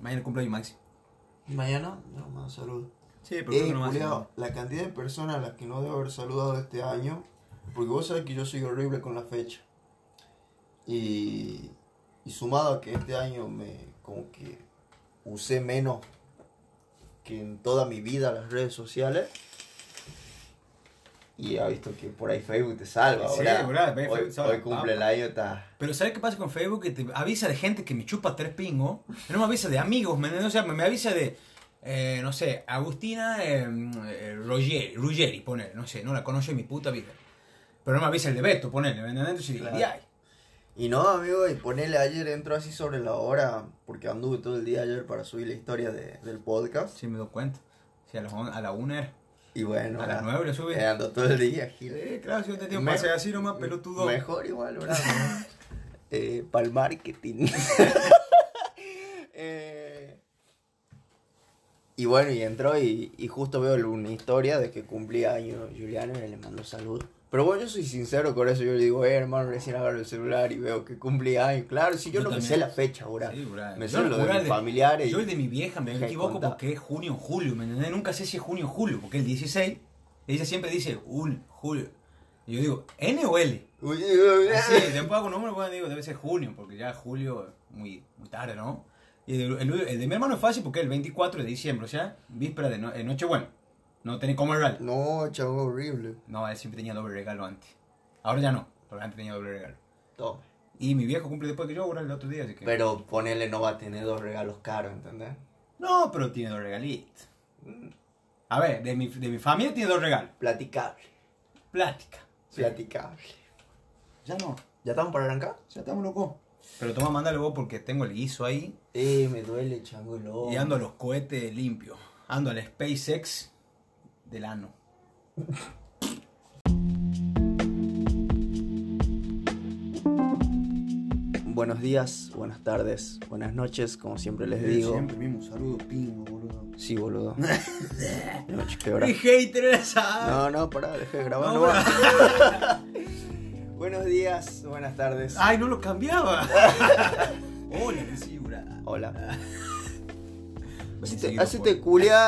Mañana cumpleaños Maxi. ¿Y mañana? No, más saludos. Sí, pero que no culiao, la cantidad de personas a las que no debo haber saludado este año, porque vos sabés que yo soy horrible con la fecha. Y, y sumado a que este año me como que usé menos que en toda mi vida las redes sociales. Y ha visto que por ahí Facebook te salva. Sí, ahora, hoy, salva, hoy cumple el año, está... Pero ¿sabes qué pasa con Facebook? Que te avisa de gente que me chupa tres pingos. No me avisa de amigos, ¿me? O sea, me, avisa de, eh, no sé, Agustina eh, eh, Ruggeri, Ruggeri, poner, no sé, no la conozco en mi puta vida. Pero no me avisa el de Beto, ponerle, ¿me entiendes? Entonces Claro. Y no, amigo, y ponele ayer entro así sobre la hora, porque anduve todo el día ayer para subir la historia de- del podcast. Sí, me doy cuenta. Sí, a, las a la una era. Y bueno, A las ahora, nueve le sube. eh, ando todo el día, Gil. Eh, claro, si yo te digo, Me- pase así nomás, pelotudo. Mejor igual, ¿verdad? eh, para el marketing. Eh, y bueno, y entró y, y justo veo una historia de que cumplía años Juliano y le mando saludos. Pero bueno, yo soy sincero con eso. Yo le digo, eh, hermano, recién agarro el celular y veo que cumplía años. Claro, si yo, Yo no me también. sé la fecha, ahora. Sí. Me sé lo de mis familiares. Yo el de mi vieja me equivoco contar. porque es junio o julio, ¿me entendés? Nunca sé si es junio o julio, porque el 16, ella siempre dice ul, julio. Y yo digo, ¿N o L? Así, después hago un número, bueno, digo, debe ser junio, porque ya julio es muy, muy tarde, ¿no? Y el, el- el de mi hermano es fácil porque es el 24 de diciembre, o sea, víspera de no, Nochebuena. No tenés como regalo. No, chavo, horrible. No, él siempre tenía doble regalo antes. Ahora ya no, pero antes tenía doble regalo. Toma. Y mi viejo cumple después que yo, ahora el otro día, así que... Pero ponele no va a tener dos regalos caros, ¿entendés? No, pero tiene dos regalitos. A ver, de mi, de mi familia tiene dos regalos. Platicable. Plática. Platicable. Ya no, ¿Ya estamos para arrancar? ya estamos locos. Pero toma, mándale vos porque tengo el guiso ahí. Eh, me duele, chango, el ojo. Y ando a los cohetes limpios. Ando al SpaceX del ano. Buenos días, buenas tardes, buenas noches, como siempre les digo. Siempre mismo saludo pingo, boludo. Sí, boludo. No, che, qué hora. ¡Qué hater esa! No, no, pará, dejé de grabar. No, no. Buenos días, buenas tardes. ¡Ay, no lo cambiaba! Hola, bra. Hola. Seguido hacete por-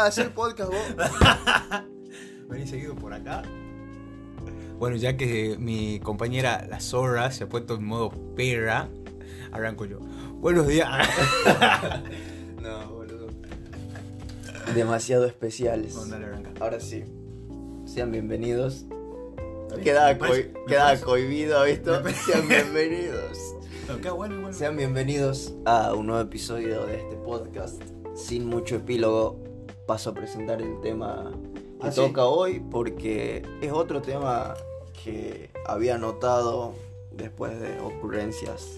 hacer podcast vos. Vení seguido por acá. Bueno, ya que mi compañera la zorra se ha puesto en modo perra, arranco yo. Buenos días. No, boludo. Demasiado especiales. No, dale, arranca. Ahora sí. Sean bienvenidos. bien, Queda, coi- queda cohibido, parece- Sean bienvenidos. No, bueno. Sean bienvenidos a un nuevo episodio de este podcast. Sin mucho epílogo, paso a presentar el tema que Ah, sí. toca hoy porque es otro tema que había notado después de ocurrencias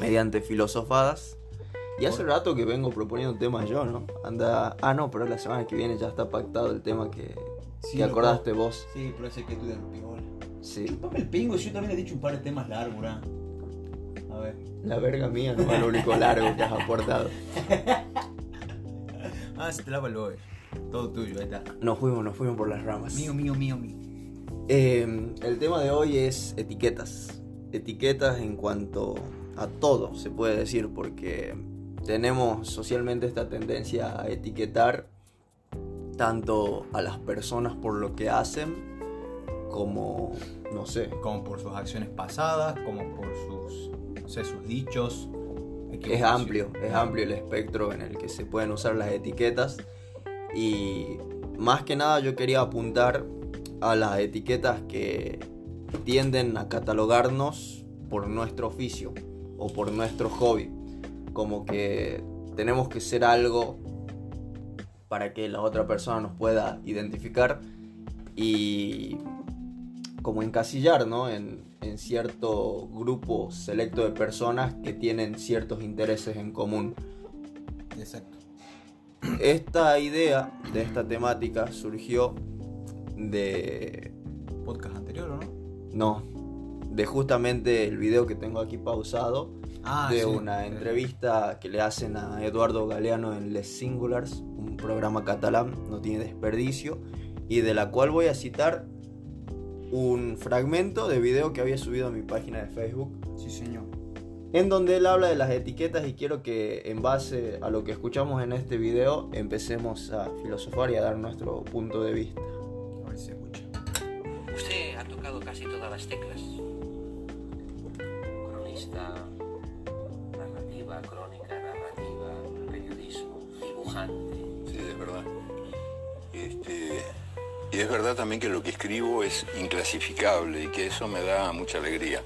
mediante filosofadas. Y hace rato que vengo proponiendo temas yo, ¿no? Anda. Ah, no, pero la semana que viene ya está pactado el tema que, Sí, que acordaste vos. Sí, pero ese que tú de. Sí. Chupame el pingo, yo también he dicho un par de temas largos, bra. A ver. La verga mía no es lo único largo que has aportado. Ah, se te lava el hoy. Todo tuyo, ahí está. Nos fuimos, nos fuimos por las ramas. Mío, mío, mío, mío. Eh, el tema de hoy es etiquetas. Etiquetas en cuanto a todo, se puede decir, porque tenemos socialmente esta tendencia a etiquetar tanto a las personas por lo que hacen, como, no sé, Como por sus acciones pasadas, como por sus, no sé, sus dichos. es amplio, es amplio el espectro en el que se pueden usar las etiquetas. Y más que nada yo quería apuntar a las etiquetas que tienden a catalogarnos por nuestro oficio o por nuestro hobby. Como que tenemos que ser algo para que la otra persona nos pueda identificar y como encasillar, ¿no? En, en cierto grupo selecto de personas que tienen ciertos intereses en común. Exacto. Esta idea de esta temática surgió de Podcast anterior, ¿o no? no, de justamente el video que tengo aquí pausado Ah, de sí. una entrevista que le hacen a Eduardo Galeano en Les Singulars, un programa catalán, no tiene desperdicio, y de la cual voy a citar un fragmento de video que había subido a mi página de Facebook. Sí, señor. en donde él habla de las etiquetas y quiero que en base a lo que escuchamos en este video empecemos a filosofar y a dar nuestro punto de vista. A ver si se escucha. Usted ha tocado casi todas las teclas. Cronista, narrativa, crónica, narrativa, periodismo, dibujante. Sí, es verdad. Este, y es verdad también que lo que escribo es inclasificable y que eso me da mucha alegría.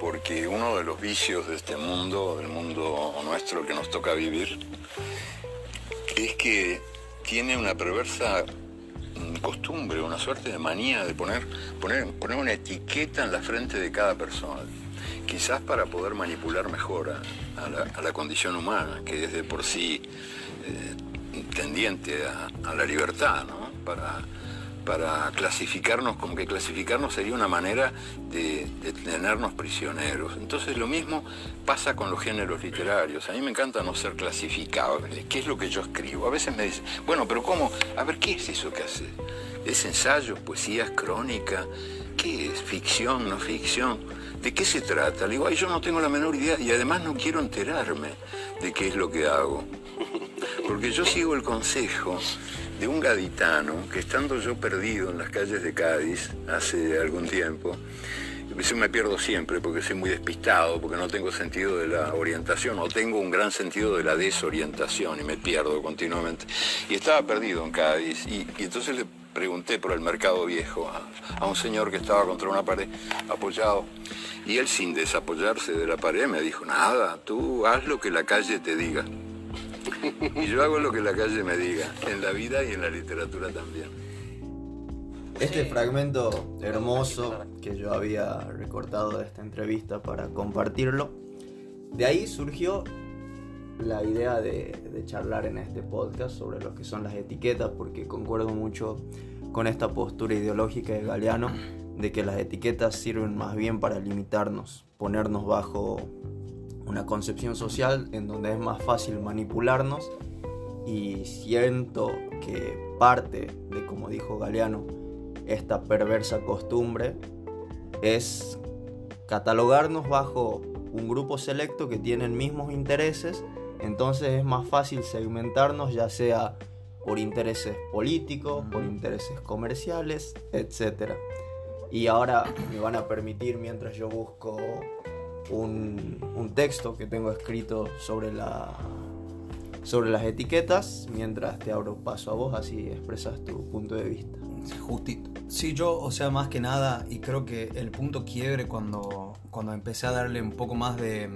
Porque uno de los vicios de este mundo, del mundo nuestro que nos toca vivir, es que tiene una perversa mm, costumbre, una suerte de manía de poner, poner, poner una etiqueta en la frente de cada persona. Quizás para poder manipular mejor a, la, condición humana, que es de por sí eh, tendiente a, a la libertad, ¿no? Para, para clasificarnos, como que clasificarnos sería una manera de, tenernos prisioneros. Entonces lo mismo pasa con los géneros literarios. A mí me encanta no ser clasificable. ¿Qué es lo que yo escribo? A veces me dicen, bueno, pero ¿cómo? A ver, ¿qué es eso que hace? ¿Es ensayo, poesía, crónica? ¿Qué es? ¿Ficción, no ficción? ¿De qué se trata? Le digo, ay, yo no tengo la menor idea y además no quiero enterarme de qué es lo que hago. Porque yo sigo el consejo de un gaditano que estando yo perdido en las calles de Cádiz hace algún tiempo, eso me pierdo siempre porque soy muy despistado, porque no tengo sentido de la orientación o tengo un gran sentido de la desorientación y me pierdo continuamente. Y estaba perdido en Cádiz y, y entonces le pregunté por el mercado viejo a, a, un señor que estaba contra una pared apoyado y él sin desapoyarse de la pared me dijo, nada, tú haz lo que la calle te diga. Y yo hago lo que la calle me diga, en la vida y en la literatura también. Este fragmento hermoso que yo había recortado de esta entrevista para compartirlo, de ahí surgió la idea de, de, charlar en este podcast sobre lo que son las etiquetas, porque concuerdo mucho con esta postura ideológica de Galeano de que las etiquetas sirven más bien para limitarnos, ponernos bajo una concepción social en donde es más fácil manipularnos y siento que parte de, como dijo Galeano, esta perversa costumbre es catalogarnos bajo un grupo selecto que tienen mismos intereses, entonces es más fácil segmentarnos ya sea por intereses políticos, por intereses comerciales, etc. Y ahora me van a permitir, mientras yo busco un, un texto que tengo escrito sobre, la, sobre las etiquetas, mientras te abro paso a vos, así expresas tu punto de vista. Justito. Sí, yo, o sea, más que nada, y creo que el punto quiebre cuando, cuando empecé a darle un poco más de,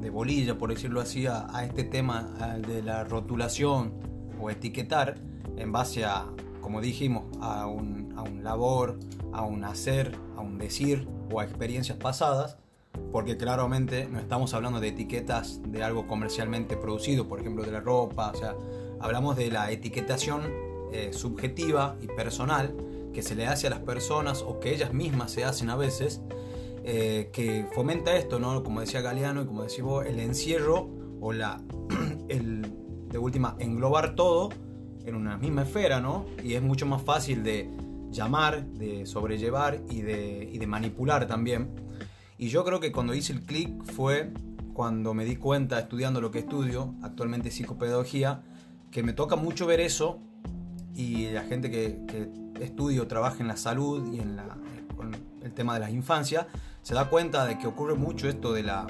de bolilla, por decirlo así, a, a este tema de la rotulación o etiquetar en base a, como dijimos, a un, a un labor, a un hacer, a un decir o a experiencias pasadas, porque claramente no estamos hablando de etiquetas de algo comercialmente producido, por ejemplo de la ropa, o sea, hablamos de la etiquetación eh, subjetiva y personal que se le hace a las personas o que ellas mismas se hacen a veces, eh, que fomenta esto, ¿no? Como decía Galeano y como decís vos, el encierro o la, el, de última, englobar todo en una misma esfera, ¿no? Y es mucho más fácil de llamar, de sobrellevar y de, y de manipular también. Y yo creo que cuando hice el clic fue cuando me di cuenta, estudiando lo que estudio, actualmente psicopedagogía, que me toca mucho ver eso y la gente que, que estudio, trabaja en la salud y en el tema de las infancias, se da cuenta de que ocurre mucho esto de la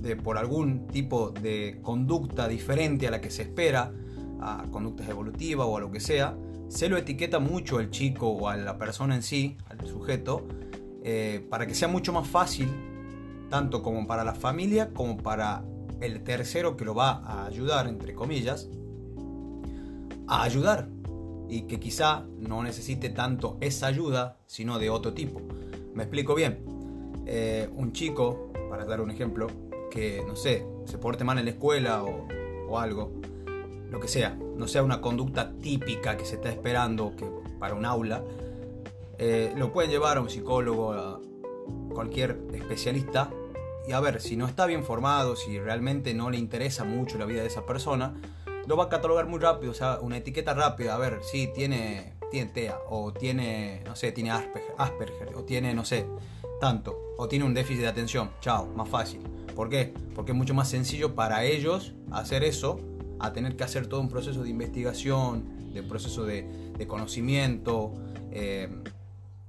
de por algún tipo de conducta diferente a la que se espera, a conductas evolutivas o a lo que sea, se lo etiqueta mucho al chico o a la persona en sí, al sujeto, eh, para que sea mucho más fácil, tanto como para la familia como para el tercero que lo va a ayudar, entre comillas, a ayudar y que quizá no necesite tanto esa ayuda, sino de otro tipo. Me explico bien. Eh, un chico, para dar un ejemplo, que, no sé, se porte mal en la escuela o, o algo, lo que sea, no sea una conducta típica que se está esperando que para un aula, eh, lo pueden llevar a un psicólogo, a cualquier especialista, y a ver, si no está bien formado, si realmente no le interesa mucho la vida de esa persona, lo va a catalogar muy rápido, o sea, una etiqueta rápida, a ver, si tiene, tiene TEA, o tiene, no sé, tiene Asperger, Asperger, o tiene, no sé, tanto, o tiene un déficit de atención, chao, más fácil. ¿Por qué? Porque es mucho más sencillo para ellos hacer eso a tener que hacer todo un proceso de investigación, de proceso de, de conocimiento, eh,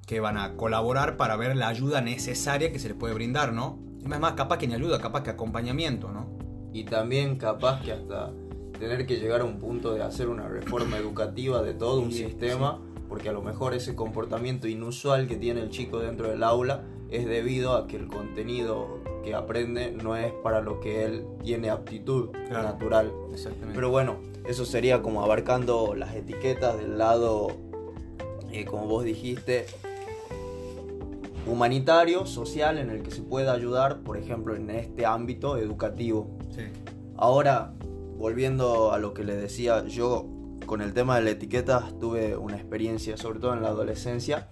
que van a colaborar para ver la ayuda necesaria que se les puede brindar, ¿no? Es más, capaz que ni ayuda, capaz que acompañamiento, ¿no? Y también capaz que hasta tener que llegar a un punto de hacer una reforma educativa de todo un Sí, sistema, porque a lo mejor ese comportamiento inusual que tiene el chico dentro del aula es debido a que el contenido que aprende no es para lo que él tiene aptitud Claro. natural. Exactamente. Pero bueno, eso sería como abarcando las etiquetas del lado, eh, como vos dijiste, humanitario, social, en el que se pueda ayudar, por ejemplo, en este ámbito educativo. sí. Ahora, volviendo a lo que les decía, yo con el tema de la etiqueta tuve una experiencia, sobre todo en la adolescencia,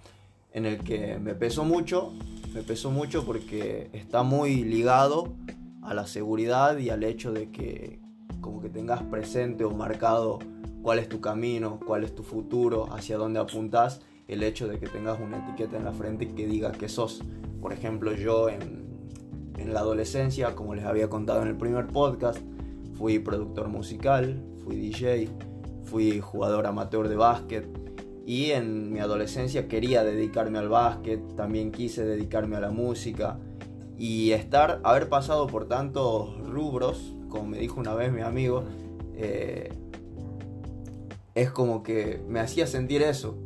en el que me pesó mucho, me pesó mucho porque está muy ligado a la seguridad y al hecho de que como que tengas presente o marcado cuál es tu camino, cuál es tu futuro, hacia dónde apuntas, el hecho de que tengas una etiqueta en la frente que diga que sos. Por ejemplo, yo en, en la adolescencia, como les había contado en el primer podcast, fui productor musical, fui DJ, fui jugador amateur de básquet y en mi adolescencia quería dedicarme al básquet, también quise dedicarme a la música y estar, haber pasado por tantos rubros, como me dijo una vez mi amigo, eh, es como que me hacía sentir eso,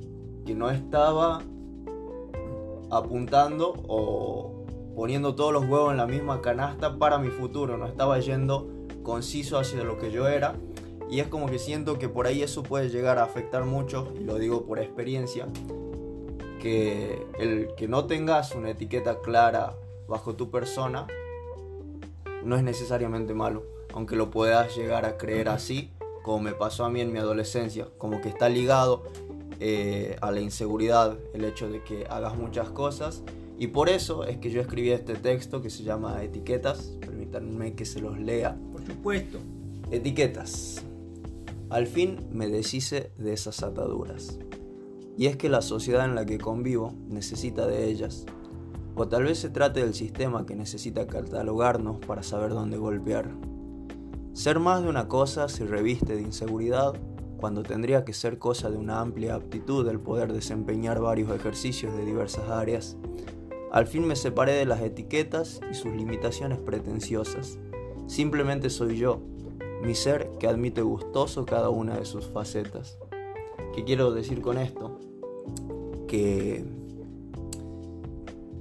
no estaba apuntando o poniendo todos los huevos en la misma canasta para mi futuro, no estaba yendo conciso hacia lo que yo era. Y es como que siento que por ahí eso puede llegar a afectar mucho, y lo digo por experiencia, que el que no tengas una etiqueta clara bajo tu persona no es necesariamente malo, aunque lo puedas llegar a creer así, como me pasó a mí en mi adolescencia, como que está ligado eh, a la inseguridad, el hecho de que hagas muchas cosas. Y por eso es que yo escribí este texto que se llama Etiquetas. Permítanme que se los lea. Por supuesto. Etiquetas. Al fin me deshice de esas ataduras. Y es que la sociedad en la que convivo necesita de ellas. O tal vez se trate del sistema que necesita catalogarnos para saber dónde golpear. Ser más de una cosa se reviste de inseguridad cuando tendría que ser cosa de una amplia aptitud el poder desempeñar varios ejercicios de diversas áreas. Al fin me separé de las etiquetas y sus limitaciones pretenciosas. Simplemente soy yo, mi ser que admite gustoso cada una de sus facetas. ¿Qué quiero decir con esto? Que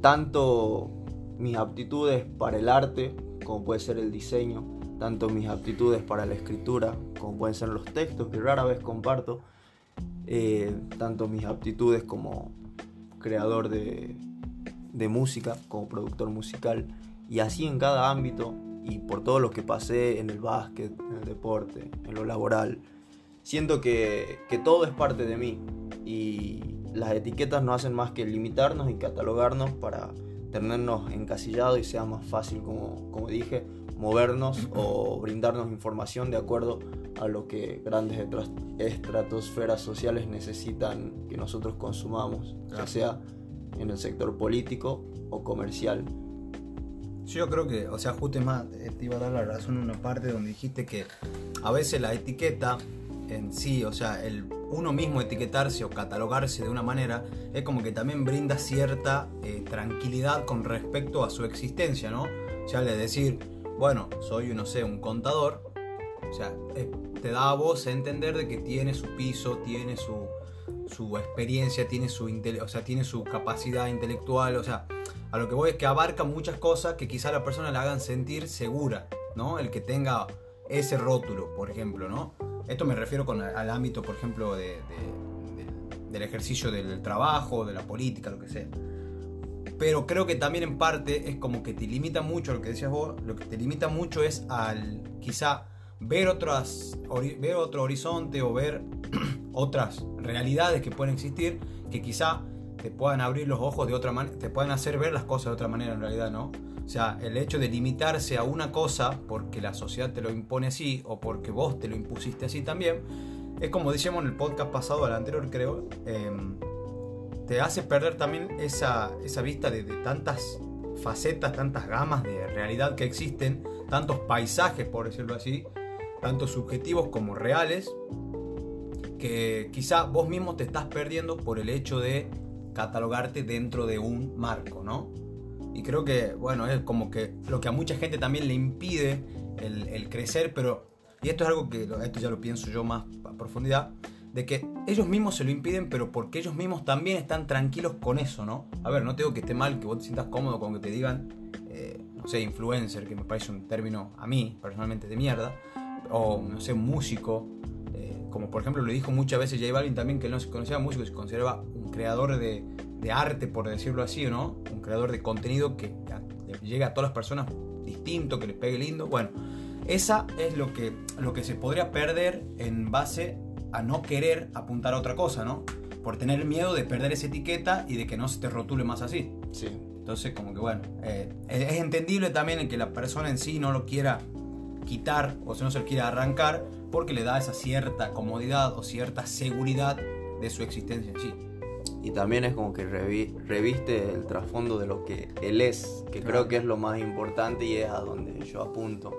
tanto mis aptitudes para el arte, como puede ser el diseño, tanto mis aptitudes para la escritura, como pueden ser los textos que rara vez comparto, eh, tanto mis aptitudes como creador de, música, como productor musical, y así en cada ámbito, y por todo lo que pasé en el básquet, en el deporte, en lo laboral, siento que, que todo es parte de mí, y las etiquetas no hacen más que limitarnos y catalogarnos para tenernos encasillados y sea más fácil, como, como dije, movernos o brindarnos información de acuerdo a lo que grandes estra- estratosferas sociales necesitan que nosotros consumamos, ya sea en el sector político o comercial. Yo creo que, o sea, justo más, eh, te iba a dar la razón en una parte donde dijiste que a veces la etiqueta en sí, o sea, el uno mismo etiquetarse o catalogarse de una manera, es como que también brinda cierta eh, tranquilidad con respecto a su existencia, ¿no? O sea, de decir, bueno, soy, no sé, un contador, o sea, eh, te da a vos a entender de que tiene su piso, tiene su, su experiencia, tiene su, o sea, tiene su capacidad intelectual, o sea, a lo que voy es que abarca muchas cosas que quizá a la persona la hagan sentir segura, ¿no? El que tenga ese rótulo, por ejemplo, ¿no? Esto me refiero con, al ámbito, por ejemplo, de, de- del- del ejercicio del trabajo, de la política, lo que sea. Pero creo que también en parte es como que te limita mucho, lo que decías vos, lo que te limita mucho es al quizá ver, otras, ver otro horizonte o ver otras realidades que pueden existir que quizá te puedan abrir los ojos de otra manera, te puedan hacer ver las cosas de otra manera en realidad, ¿no? O sea, el hecho de limitarse a una cosa porque la sociedad te lo impone así o porque vos te lo impusiste así también, es como decíamos en el podcast pasado, al anterior creo, em, te hace perder también esa, esa vista de, tantas facetas, tantas gamas de realidad que existen, tantos paisajes, por decirlo así, tanto subjetivos como reales, que quizá vos mismo te estás perdiendo por el hecho de catalogarte dentro de un marco, ¿no? Y creo que, bueno, es como que lo que a mucha gente también le impide el, el crecer, pero, y esto es algo que, esto ya lo pienso yo más a profundidad, de que ellos mismos se lo impiden, pero porque ellos mismos también están tranquilos con eso, ¿no? A ver, no tengo que esté mal, que vos te sientas cómodo con que te digan, eh, no sé, influencer, que me parece un término a mí personalmente de mierda, o no sé, músico, eh, como por ejemplo lo dijo muchas veces J Balvin también, que él no se conocía músico, se consideraba un creador de, arte, por decirlo así, ¿no? Un creador de contenido que llega a todas las personas distinto, que les pegue lindo. Bueno, esa es lo que, lo que se podría perder en base a no querer apuntar a otra cosa, ¿no? Por tener miedo de perder esa etiqueta y de que no se te rotule más así. Sí. Entonces, como que bueno, eh, es entendible también el que la persona en sí no lo quiera quitar o si no se lo quiera arrancar porque le da esa cierta comodidad o cierta seguridad de su existencia en sí. Y también es como que reviste el trasfondo de lo que él es, que creo que es lo más importante y es a donde yo apunto.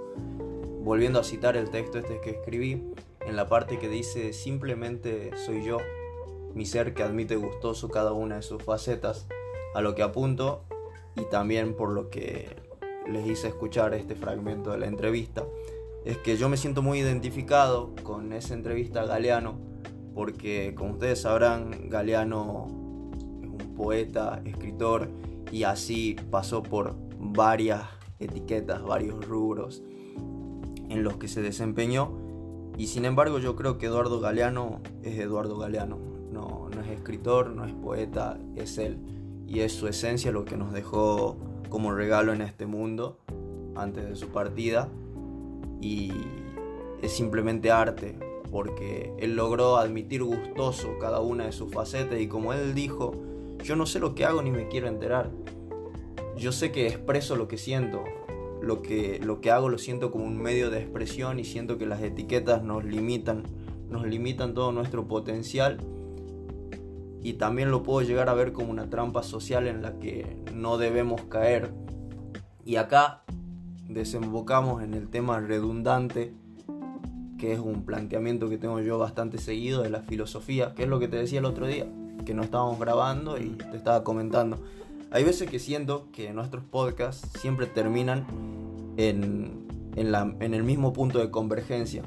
Volviendo a citar el texto este que escribí, en la parte que dice simplemente soy yo, mi ser que admite gustoso cada una de sus facetas, a lo que apunto y también por lo que les hice escuchar este fragmento de la entrevista, es que yo me siento muy identificado con esa entrevista a Galeano, porque como ustedes sabrán, Galeano es un poeta, escritor y así pasó por varias etiquetas, varios rubros en los que se desempeñó y sin embargo yo creo que Eduardo Galeano es Eduardo Galeano. No, no es escritor, no es poeta, es él. Y es su esencia lo que nos dejó como regalo en este mundo antes de su partida. Y es simplemente arte, porque él logró admitir gustoso cada una de sus facetas y como él dijo, yo no sé lo que hago ni me quiero enterar. Yo sé que expreso lo que siento, lo que, lo que hago lo siento como un medio de expresión y siento que las etiquetas nos limitan, nos limitan todo nuestro potencial y también lo puedo llegar a ver como una trampa social en la que no debemos caer. Y acá desembocamos en el tema redundante, que es un planteamiento que tengo yo bastante seguido de la filosofía, que es lo que te decía el otro día, que no estábamos grabando y te estaba comentando. Hay veces que siento que nuestros podcasts siempre terminan en, en, el mismo punto de convergencia,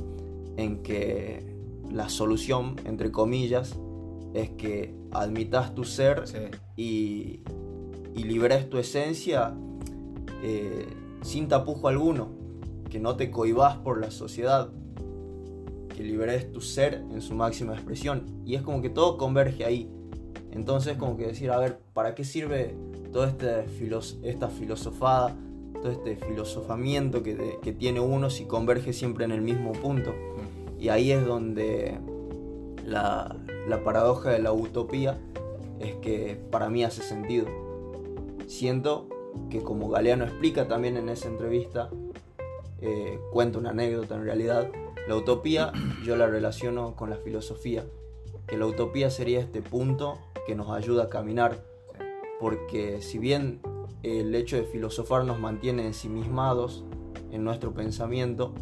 en que la solución, entre comillas, es que admitas tu ser y, y, liberes tu esencia eh, sin tapujo alguno, que no te cohibas por la sociedad, que liberes tu ser en su máxima expresión. Y es como que todo converge ahí. Entonces como que decir, a ver, ¿para qué sirve toda este esta filosofada, todo este filosofamiento que, que, tiene uno si converge siempre en el mismo punto. Y ahí es donde la, la paradoja de la utopía es que para mí hace sentido. Siento que como Galeano explica también en esa entrevista, eh, cuenta una anécdota en realidad, la utopía yo la relaciono con la filosofía, que la utopía sería este punto que nos ayuda a caminar porque si bien el hecho de filosofar nos mantiene ensimismados en nuestro pensamiento,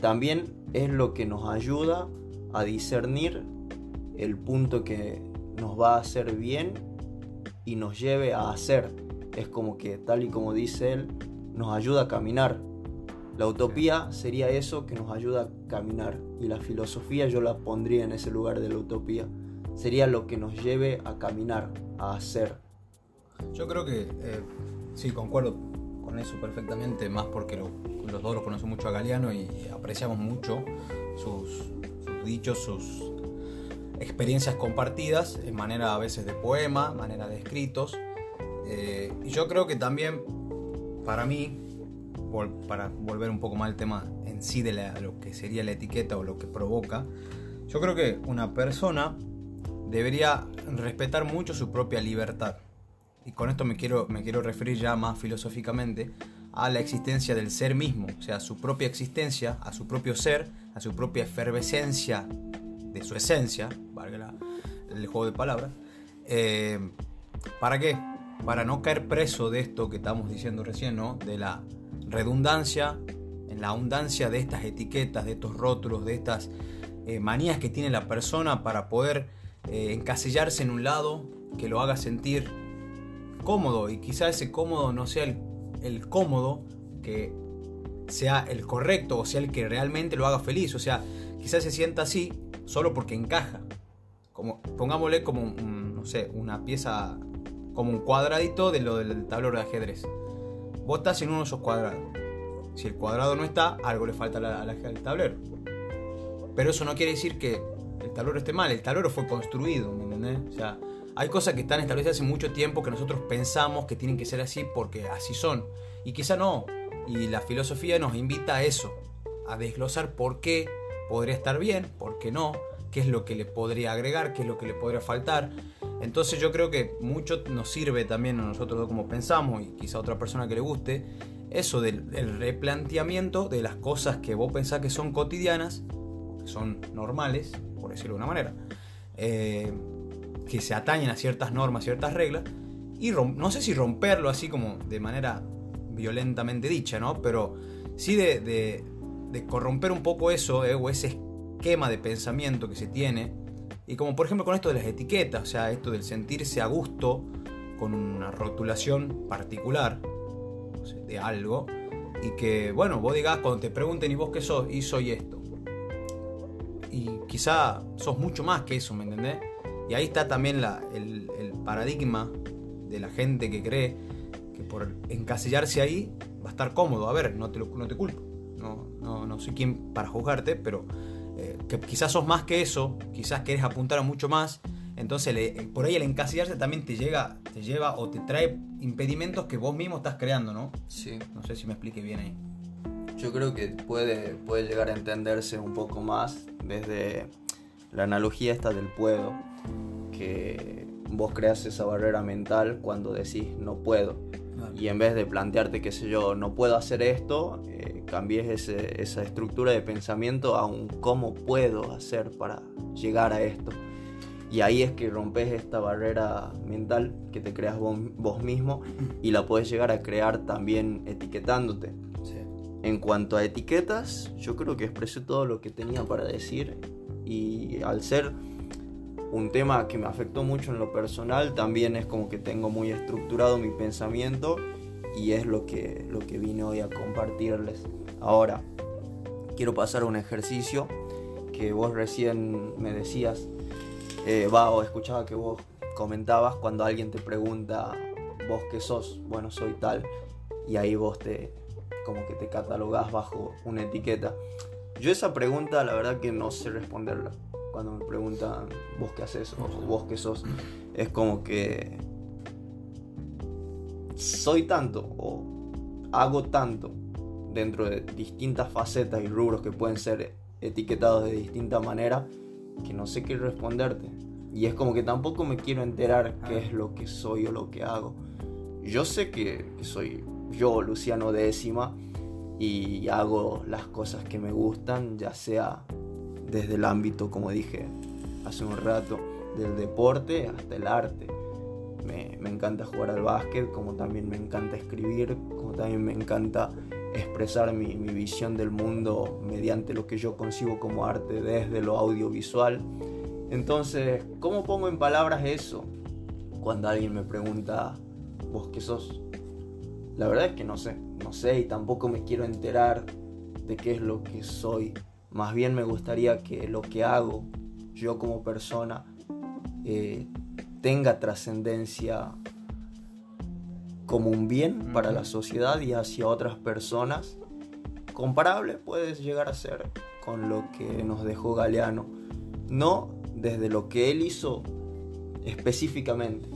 también es lo que nos ayuda a discernir el punto que nos va a hacer bien y nos lleve a hacer. Es como que, tal y como dice él, nos ayuda a caminar. La utopía sería eso que nos ayuda a caminar y la filosofía yo la pondría en ese lugar de la utopía. Sería lo que nos lleve a caminar, a hacer, yo creo que eh, sí, concuerdo con eso perfectamente, más porque los dos los conocemos mucho a Galeano y apreciamos mucho sus, dichos, sus experiencias compartidas en manera a veces de poema, manera de escritos. Eh, y yo creo que también, para mí, para volver un poco más al tema en sí de lo que sería la etiqueta o lo que provoca, yo creo que una persona debería respetar mucho su propia libertad y con esto me quiero, me quiero referir ya más filosóficamente, a la existencia del ser mismo, o sea, a su propia existencia, a su propio ser, a su propia efervescencia de su esencia, valga el juego de palabras. Eh, ¿Para qué? para no caer preso de esto que estamos diciendo recién, ¿no? De la redundancia, en la abundancia de estas etiquetas, de estos rótulos, de estas eh, manías que tiene la persona para poder eh, encasillarse en un lado que lo haga sentir cómodo y quizá ese cómodo no sea el, el cómodo que sea el correcto o sea el que realmente lo haga feliz. O sea, quizás se sienta así solo porque encaja. Como, pongámosle como, no sé, una pieza, como un cuadradito de lo del tablero de ajedrez. Vos estás en uno de esos cuadrados. Si el cuadrado no está, algo le falta al tablero. Pero eso no quiere decir que el tablero esté mal. El tablero fue construido, ¿me entendés? O sea, hay cosas que están establecidas hace mucho tiempo que nosotros pensamos que tienen que ser así porque así son. Y quizá no. Y la filosofía nos invita a eso, a desglosar por qué podría estar bien, por qué no, qué es lo que le podría agregar, qué es lo que le podría faltar. Entonces yo creo que mucho nos sirve también a nosotros como pensamos y quizá a otra persona que le guste, eso del replanteamiento de las cosas que vos pensás que son cotidianas, que son normales, decirlo de una manera, eh, que se atañen a ciertas normas, ciertas reglas, y no sé si romperlo así como de manera violentamente dicha, ¿no? Pero sí de, corromper un poco eso, eh, o ese esquema de pensamiento que se tiene. Y como por ejemplo con esto de las etiquetas, o sea, esto del sentirse a gusto con una rotulación particular de algo. Y que, bueno, vos digas cuando te pregunten y vos qué sos, y soy esto. Y quizá sos mucho más que eso, ¿me entendés? Y ahí está también la, el, el paradigma de la gente que cree que por encasillarse ahí va a estar cómodo. A ver, no te, no te culpo, no, no, no soy quien para juzgarte, pero eh, que quizás sos más que eso, quizás querés apuntar a mucho más. Entonces, por ahí el encasillarse también te, llega, te lleva o te trae impedimentos que vos mismo estás creando, ¿no? Sí. No sé si me explique bien ahí. Yo creo que puede, puede llegar a entenderse un poco más desde la analogía esta del puedo, que vos creas esa barrera mental cuando decís no puedo y en vez de plantearte, qué sé yo, no puedo hacer esto, eh, cambies esa estructura de pensamiento a un cómo puedo hacer para llegar a esto. Y ahí es que rompes esta barrera mental que te creas vos, mismo y la puedes llegar a crear también etiquetándote. En cuanto a etiquetas, yo creo que expresé todo lo que tenía para decir y al ser un tema que me afectó mucho en lo personal, también es como que tengo muy estructurado mi pensamiento y es lo que, lo que vine hoy a compartirles. Ahora, quiero pasar a un ejercicio que vos recién me decías, eh, va o escuchaba que vos comentabas cuando alguien te pregunta, vos qué sos, bueno, soy tal, y ahí vos te, como que te catalogás bajo una etiqueta. Yo esa pregunta la verdad que no sé responderla cuando me preguntan vos qué haces o vos qué sos, es como que soy tanto o hago tanto dentro de distintas facetas y rubros que pueden ser etiquetados de distinta manera que no sé qué responderte. Y es como que tampoco me quiero enterar qué es lo que soy o lo que hago. Yo sé que, que soy yo, Luciano Décima, y hago las cosas que me gustan, ya sea desde el ámbito, como dije hace un rato, del deporte hasta el arte. Me, me, encanta jugar al básquet, como también me encanta escribir, como también me encanta expresar mi, mi, visión del mundo mediante lo que yo concibo como arte desde lo audiovisual. Entonces, ¿cómo pongo en palabras eso cuando alguien me pregunta, vos qué sos? La verdad es que no sé, no sé y tampoco me quiero enterar de qué es lo que soy más bien me gustaría que lo que hago yo como persona eh, tenga trascendencia como un bien para la sociedad y hacia otras personas. Comparable puede llegar a ser con lo que nos dejó Galeano. No desde lo que él hizo específicamente,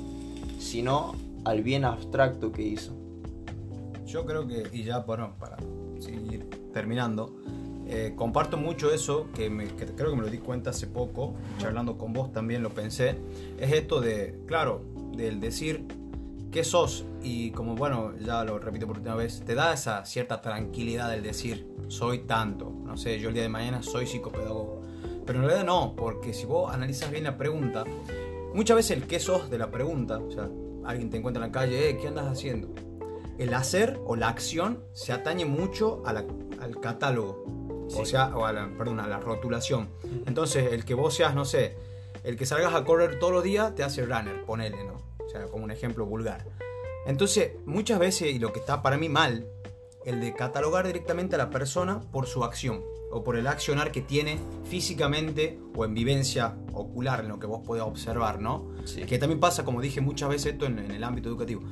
sino al bien abstracto que hizo. Yo creo que, y ya bueno, para seguir terminando, eh, comparto mucho eso, que, creo que me lo di cuenta hace poco, charlando con vos también lo pensé, es esto de, claro, del decir qué sos y como bueno, ya lo repito por última vez, te da esa cierta tranquilidad el decir soy tanto, no sé, yo el día de mañana soy psicopedagogo, pero en realidad no, porque si vos analizas bien la pregunta, muchas veces el qué sos de la pregunta, o sea, alguien te encuentra en la calle, eh, ¿qué andas haciendo? El hacer o la acción se atañe mucho a la- al catálogo, o sea, o a la, perdón, a la rotulación. Entonces, el que vos seas, no sé, el que salgas a correr todos los días te hace runner, ponele, ¿no? O sea, como un ejemplo vulgar. Entonces, muchas veces, y lo que está para mí mal, el de catalogar directamente a la persona por su acción o por el accionar que tiene físicamente o en vivencia ocular, en lo que vos podés observar, ¿no? Sí. Que también pasa, como dije muchas veces, esto en, en el ámbito educativo.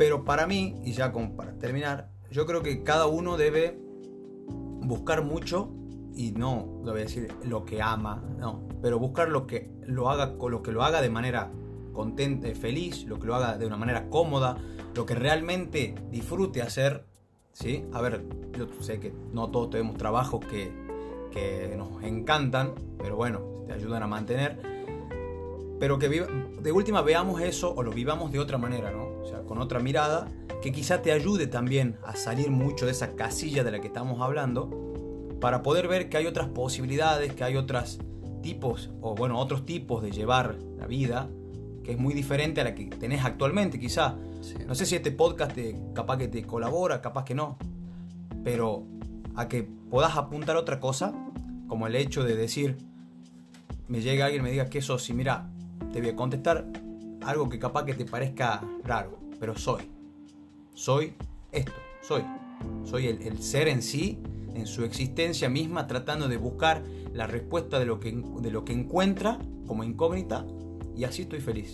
Pero para mí, y ya para terminar, yo creo que cada uno debe buscar mucho y no, lo voy a decir, lo que ama, no, pero buscar lo que lo haga, lo que lo haga de manera contenta, feliz, lo que lo haga de una manera cómoda, lo que realmente disfrute hacer, ¿sí? A ver, yo sé que no todos tenemos trabajos que, que nos encantan, pero bueno, te ayudan a mantener, pero que viva- de última veamos eso o lo vivamos de otra manera, ¿no? O sea, con otra mirada, que quizá te ayude también a salir mucho de esa casilla de la que estamos hablando, para poder ver que hay otras posibilidades, que hay otros tipos, o bueno, otros tipos de llevar la vida, que es muy diferente a la que tenés actualmente, quizá. Sí. No sé si este podcast te, capaz que te colabora, capaz que no, pero a que puedas apuntar otra cosa, como el hecho de decir, me llega alguien y me diga que sos y mira, te voy a contestar algo que capaz que te parezca raro, pero soy. Soy esto, soy. Soy el, ser en sí, en su existencia misma, tratando de buscar la respuesta de lo, que, de lo que encuentra como incógnita y así estoy feliz.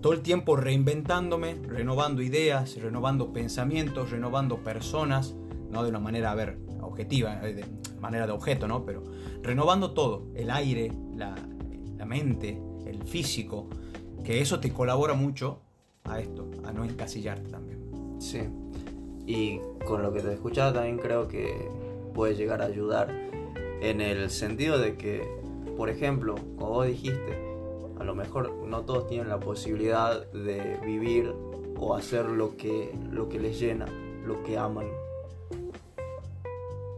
Todo el tiempo reinventándome, renovando ideas, renovando pensamientos, renovando personas, no de una manera, a ver, objetiva, eh, de manera de objeto, ¿no? Pero renovando todo, el aire, la mente, el físico, que eso te colabora mucho a esto, a no encasillarte también. Sí. Y con lo que te escuchaba también creo que puede llegar a ayudar en el sentido de que, por ejemplo, como vos dijiste, a lo mejor no todos tienen la posibilidad de vivir o hacer lo que, lo que les llena, lo que aman.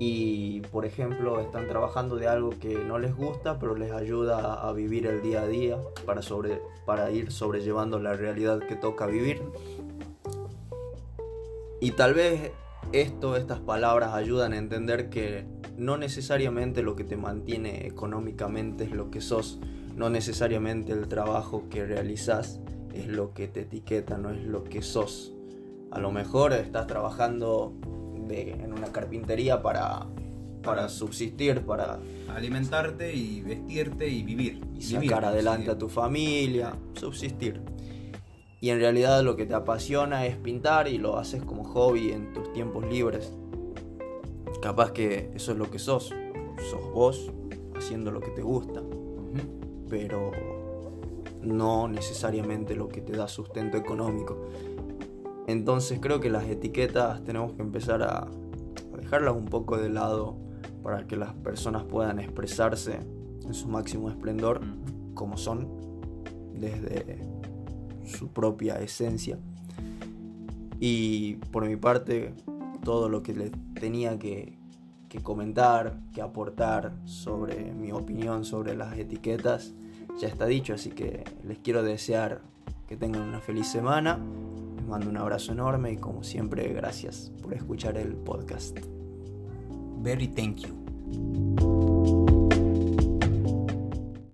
Y, por ejemplo, están trabajando de algo que no les gusta, pero les ayuda a vivir el día a día para, sobre, para ir sobrellevando la realidad que toca vivir. Y tal vez esto, estas palabras ayudan a entender que no necesariamente lo que te mantiene económicamente es lo que sos, no necesariamente el trabajo que realizas es lo que te etiqueta, no es lo que sos. A lo mejor estás trabajando de- en una carpintería para, para subsistir, para Alimentarte y vestirte y vivir. y sacar adelante a tu familia, subsistir. Y en realidad lo que te apasiona es pintar y lo haces como hobby en tus tiempos libres. Capaz que eso es lo que sos. Sos vos haciendo lo que te gusta, pero no necesariamente lo que te da sustento económico. Entonces creo que las etiquetas tenemos que empezar a a dejarlas un poco de lado para que las personas puedan expresarse en su máximo esplendor como son, desde su propia esencia. Y por mi parte, todo lo que les tenía que, que comentar, que aportar sobre mi opinión sobre las etiquetas, ya está dicho, así que les quiero desear que tengan una feliz semana. Mando un abrazo enorme y como siempre, gracias por escuchar el podcast. Very thank you.